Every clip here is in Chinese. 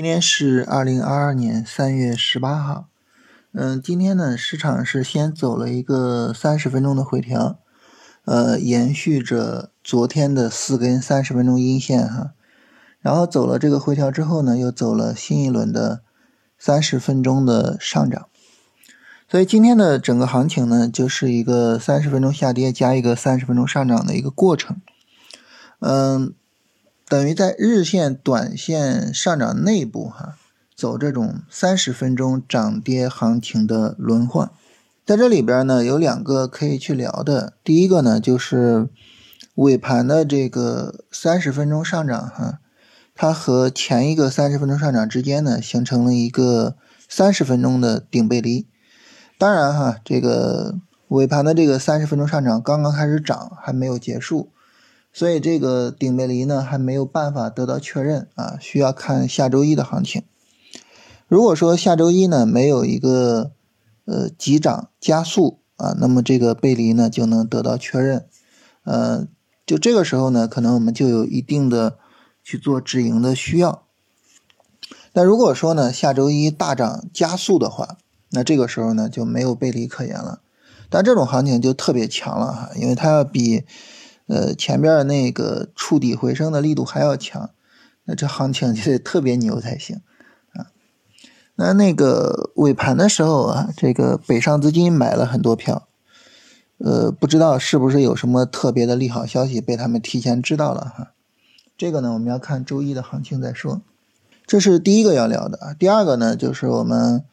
今天是二零二二年三月十八号，嗯，今天呢，市场是先走了一个三十分钟的回调，呃，延续着昨天的四根三十分钟阴线哈，然后走了这个回调之后呢，又走了新一轮的三十分钟的上涨，所以今天的整个行情呢，就是一个三十分钟下跌加一个三十分钟上涨的一个过程，嗯。等于在日线、短线上涨内部，哈，走这种三十分钟涨跌行情的轮换，在这里边呢，有两个可以去聊的。第一个呢，就是尾盘的这个三十分钟上涨，哈，它和前一个三十分钟上涨之间呢，形成了一个三十分钟的顶背离。当然，哈，这个尾盘的这个三十分钟上涨刚刚开始涨，还没有结束。所以这个顶背离呢还没有办法得到确认啊，需要看下周一的行情。如果说下周一呢没有一个呃急涨加速啊，那么这个背离呢就能得到确认。呃，就这个时候呢，可能我们就有一定的去做止盈的需要。但如果说呢下周一大涨加速的话，那这个时候呢就没有背离可言了。但这种行情就特别强了哈，因为它要比。呃，前边那个触底回升的力度还要强，那这行情就得特别牛才行啊。那那个尾盘的时候啊，这个北上资金买了很多票，呃，不知道是不是有什么特别的利好消息被他们提前知道了哈。这个呢，我们要看周一的行情再说。这是第一个要聊的啊。第二个呢，就是我们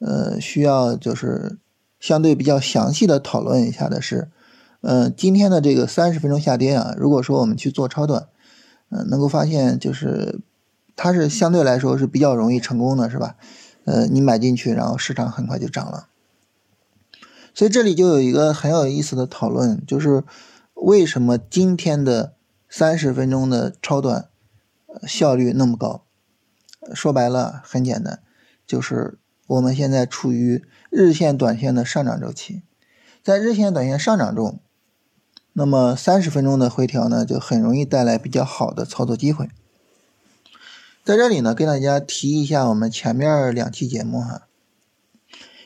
呃需要就是相对比较详细的讨论一下的是。嗯，今天的这个三十分钟下跌啊，如果说我们去做超短，嗯，能够发现就是它是相对来说是比较容易成功的，是吧？呃，你买进去，然后市场很快就涨了。所以这里就有一个很有意思的讨论，就是为什么今天的三十分钟的超短效率那么高？说白了很简单，就是我们现在处于日线、短线的上涨周期，在日线、短线上涨中。那么三十分钟的回调呢，就很容易带来比较好的操作机会。在这里呢，跟大家提一下我们前面两期节目哈，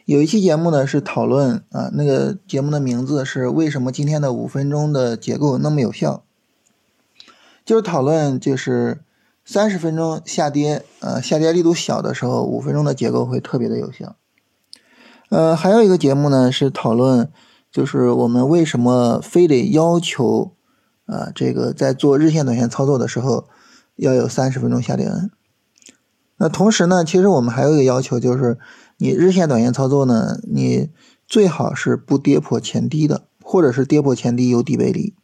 有一期节目呢是讨论啊，那个节目的名字是为什么今天的五分钟的结构那么有效，就是讨论就是三十分钟下跌，呃，下跌力度小的时候，五分钟的结构会特别的有效。呃，还有一个节目呢是讨论。就是我们为什么非得要求，啊，这个在做日线、短线操作的时候要有三十分钟下跌 N？那同时呢，其实我们还有一个要求，就是你日线、短线操作呢，你最好是不跌破前低的，或者是跌破前低有底背离。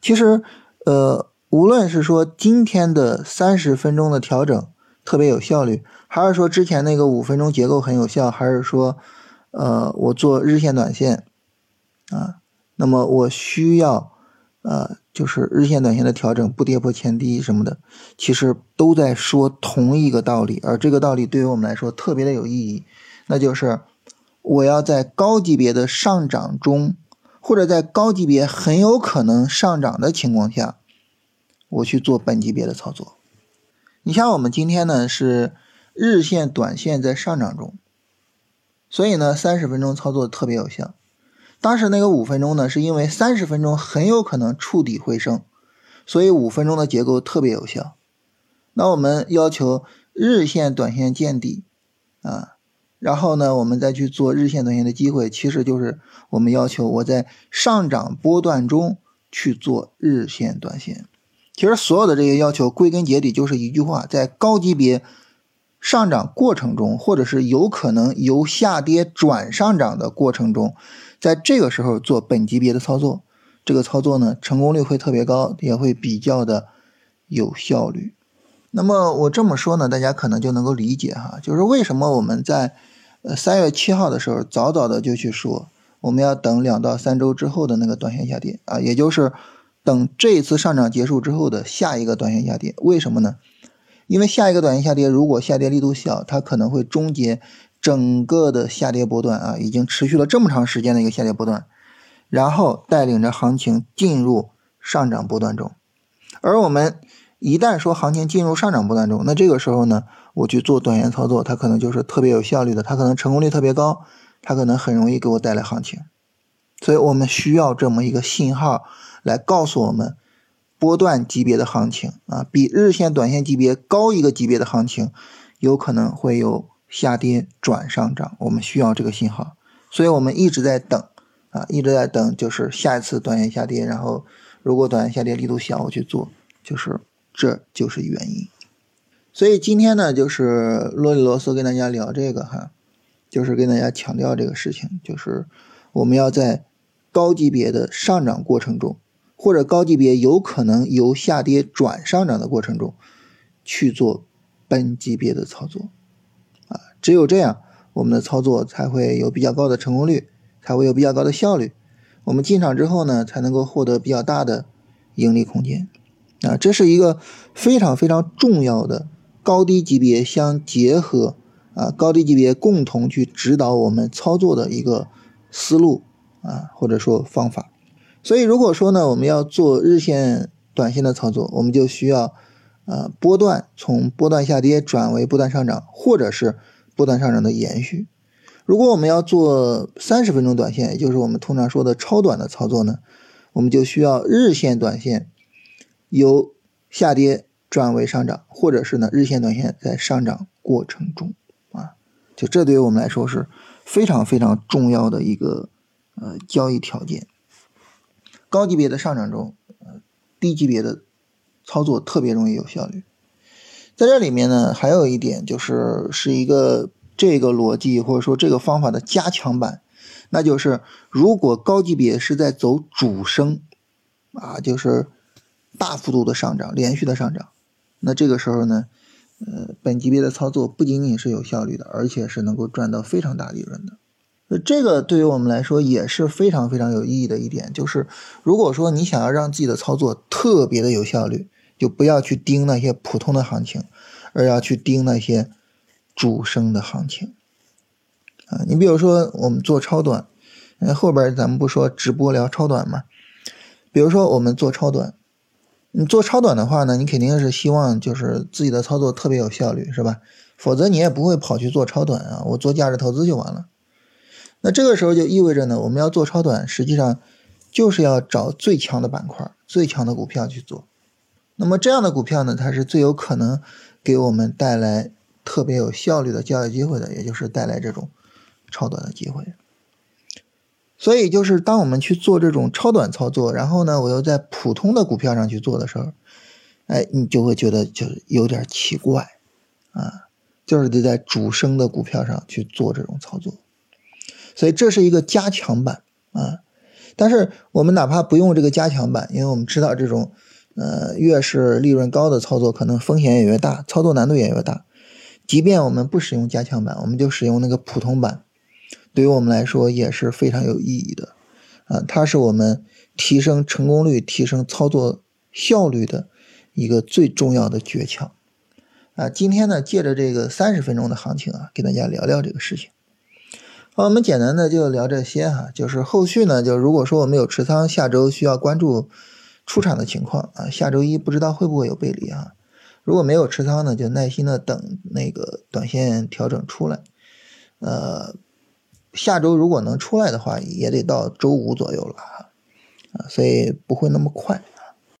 其实，呃，无论是说今天的三十分钟的调整特别有效率，还是说之前那个五分钟结构很有效，还是说，呃，我做日线、短线。啊，那么我需要，呃，就是日线、短线的调整，不跌破前低什么的，其实都在说同一个道理，而这个道理对于我们来说特别的有意义，那就是我要在高级别的上涨中，或者在高级别很有可能上涨的情况下，我去做本级别的操作。你像我们今天呢是日线、短线在上涨中，所以呢三十分钟操作特别有效。当时那个五分钟呢，是因为三十分钟很有可能触底回升，所以五分钟的结构特别有效。那我们要求日线、短线见底啊，然后呢，我们再去做日线、短线的机会，其实就是我们要求我在上涨波段中去做日线、短线。其实所有的这些要求归根结底就是一句话：在高级别上涨过程中，或者是有可能由下跌转上涨的过程中。在这个时候做本级别的操作，这个操作呢成功率会特别高，也会比较的有效率。那么我这么说呢，大家可能就能够理解哈，就是为什么我们在呃三月七号的时候早早的就去说，我们要等两到三周之后的那个短线下跌啊，也就是等这一次上涨结束之后的下一个短线下跌。为什么呢？因为下一个短线下跌如果下跌力度小，它可能会终结。整个的下跌波段啊，已经持续了这么长时间的一个下跌波段，然后带领着行情进入上涨波段中。而我们一旦说行情进入上涨波段中，那这个时候呢，我去做短线操作，它可能就是特别有效率的，它可能成功率特别高，它可能很容易给我带来行情。所以我们需要这么一个信号来告诉我们，波段级别的行情啊，比日线、短线级别高一个级别的行情，有可能会有下跌转上涨。我们需要这个信号，所以我们一直在等啊，一直在等，就是下一次短线下跌，然后如果短线下跌力度小，我去做，就是这就是原因。所以今天呢，就是啰里啰嗦跟大家聊这个哈，就是跟大家强调这个事情，就是我们要在高级别的上涨过程中，或者高级别有可能由下跌转上涨的过程中，去做本级别的操作，只有这样，我们的操作才会有比较高的成功率，才会有比较高的效率。我们进场之后呢，才能够获得比较大的盈利空间啊，这是一个非常非常重要的。高低级别相结合啊，高低级别共同去指导我们操作的一个思路啊，或者说方法。所以如果说呢，我们要做日线、短线的操作，我们就需要呃波段从波段下跌转为波段上涨，或者是波段上涨的延续。如果我们要做三十分钟短线，也就是我们通常说的超短的操作呢，我们就需要日线、短线由下跌。转为上涨，或者是呢日线、短线在上涨过程中啊，就这对于我们来说是非常非常重要的一个呃交易条件。高级别的上涨中，呃低级别的操作特别容易有效率。在这里面呢，还有一点就是是一个这个逻辑或者说这个方法的加强版，那就是如果高级别是在走主升啊，就是大幅度的上涨，连续的上涨。那这个时候呢，呃，本级别的操作不仅仅是有效率的，而且是能够赚到非常大利润的。这个对于我们来说也是非常非常有意义的一点，就是如果说你想要让自己的操作特别的有效率，就不要去盯那些普通的行情，而要去盯那些主升的行情。啊，你比如说我们做超短，嗯，后边咱们不说直播聊超短嘛？比如说我们做超短。你做超短的话呢，你肯定是希望就是自己的操作特别有效率，是吧？否则你也不会跑去做超短啊，我做价值投资就完了。那这个时候就意味着呢，我们要做超短，实际上就是要找最强的板块、最强的股票去做。那么这样的股票呢，它是最有可能给我们带来特别有效率的交易机会的，也就是带来这种超短的机会。所以，就是当我们去做这种超短操作，然后呢，我又在普通的股票上去做的时候，哎，你就会觉得就有点奇怪，啊，就是得在主升的股票上去做这种操作。所以这是一个加强版啊。但是我们哪怕不用这个加强版，因为我们知道这种，呃，越是利润高的操作，可能风险也越大，操作难度也越大。即便我们不使用加强版，我们就使用那个普通版。对于我们来说也是非常有意义的，啊，它是我们提升成功率、提升操作效率的一个最重要的诀窍，啊，今天呢，借着这个三十分钟的行情啊，给大家聊聊这个事情。好，我们简单的就聊这些哈，就是后续呢，就如果说我们有持仓，下周需要关注出场的情况啊，下周一不知道会不会有背离啊，如果没有持仓呢，就耐心的等那个短线调整出来，呃。下周如果能出来的话，也得到周五左右了啊，所以不会那么快。